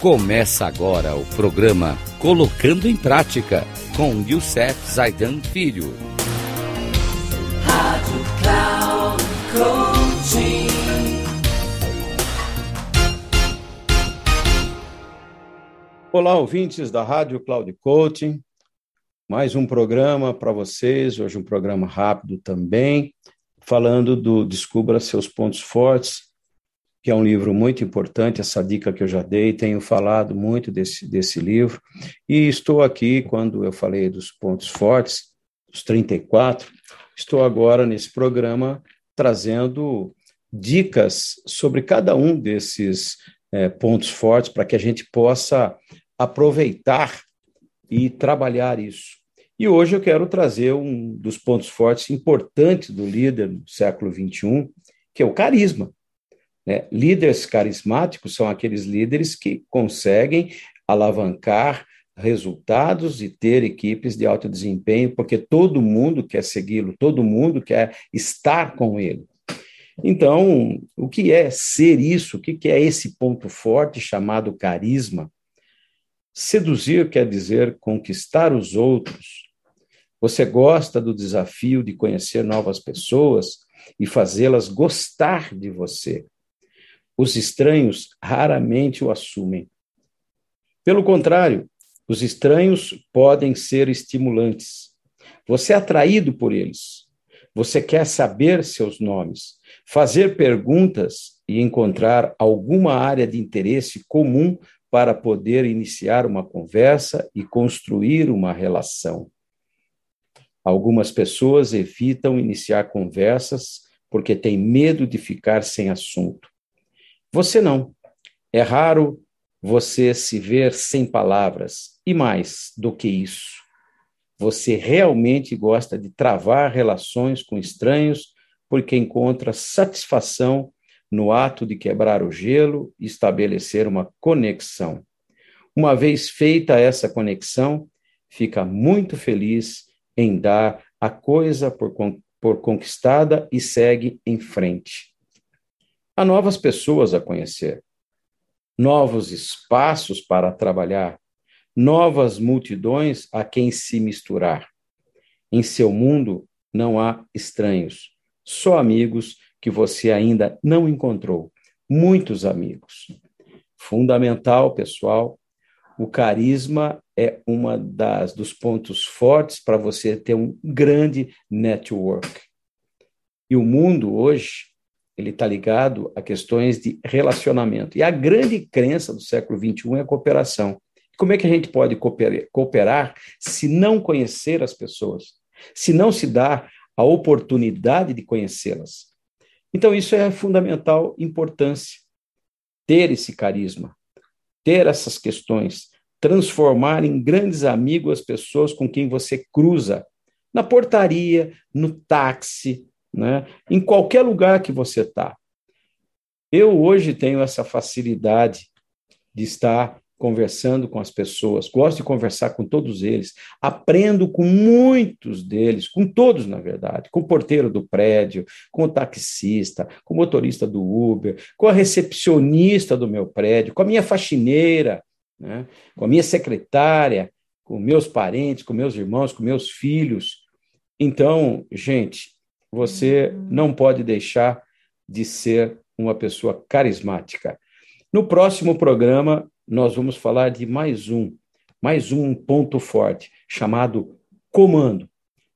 Começa agora o programa Colocando em Prática com Youssef Zaidan Filho. Rádio Cloud Coaching. Olá, ouvintes da Rádio Cloud Coaching. Mais um programa para vocês, hoje um programa rápido também, falando do Descubra Seus Pontos Fortes, que é um livro muito importante, essa dica que eu já dei, tenho falado muito desse, desse livro, e estou aqui, quando eu falei dos pontos fortes, os 34, estou agora nesse programa trazendo dicas sobre cada um desses é, pontos fortes para que a gente possa aproveitar e trabalhar isso. E hoje eu quero trazer um dos pontos fortes importantes do líder no século XXI, que é o carisma. Né? Líderes carismáticos são aqueles líderes que conseguem alavancar resultados e ter equipes de alto desempenho, porque todo mundo quer segui-lo, todo mundo quer estar com ele. Então, o que é ser isso? O que é esse ponto forte chamado carisma? Seduzir quer dizer conquistar os outros. Você gosta do desafio de conhecer novas pessoas e fazê-las gostar de você. Os estranhos raramente o assumem. Pelo contrário, os estranhos podem ser estimulantes. Você é atraído por eles. Você quer saber seus nomes, fazer perguntas e encontrar alguma área de interesse comum para poder iniciar uma conversa e construir uma relação. Algumas pessoas evitam iniciar conversas porque têm medo de ficar sem assunto. Você não. É raro você se ver sem palavras. E mais do que isso, você realmente gosta de travar relações com estranhos porque encontra satisfação no ato de quebrar o gelo e estabelecer uma conexão. Uma vez feita essa conexão, fica muito feliz em dar a coisa por, por conquistada e segue em frente. Há novas pessoas a conhecer, novos espaços para trabalhar, novas multidões a quem se misturar. Em seu mundo não há estranhos, só amigos que você ainda não encontrou. Muitos amigos. Fundamental, pessoal, o carisma é uma das dos pontos fortes para você ter um grande network. E o mundo hoje ele está ligado a questões de relacionamento. E a grande crença do século XXI é a cooperação. Como é que a gente pode cooperar se não conhecer as pessoas? Se não se dá a oportunidade de conhecê-las? Então, isso é fundamental importância. Ter esse carisma, ter essas questões, transformar em grandes amigos as pessoas com quem você cruza, na portaria, no táxi, né? em qualquer lugar que você está. Eu hoje tenho essa facilidade de estar conversando com as pessoas, gosto de conversar com todos eles, aprendo com muitos deles, com todos, na verdade, com o porteiro do prédio, com o taxista, com o motorista do Uber, com a recepcionista do meu prédio, com a minha faxineira, né? com a minha secretária, com meus parentes, com meus irmãos, com meus filhos. Então, gente, você não pode deixar de ser uma pessoa carismática. No próximo programa, nós vamos falar de mais um, mais um ponto forte, chamado comando.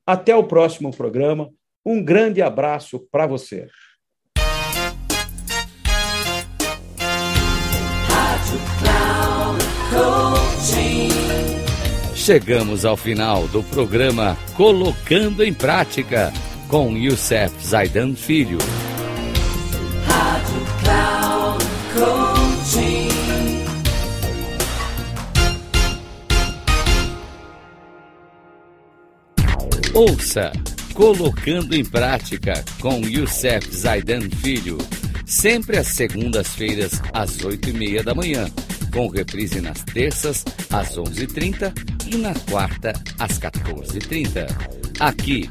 Até o próximo programa. Um grande abraço para você. Chegamos ao final do programa Colocando em Prática com Youssef Zaidan Filho. Rádio Cloud. Ouça Colocando em Prática com Youssef Zaidan Filho. Sempre às segundas-feiras, às oito e meia da manhã. Com reprise nas terças, às onze e trinta e na quarta, às 14h30. Aqui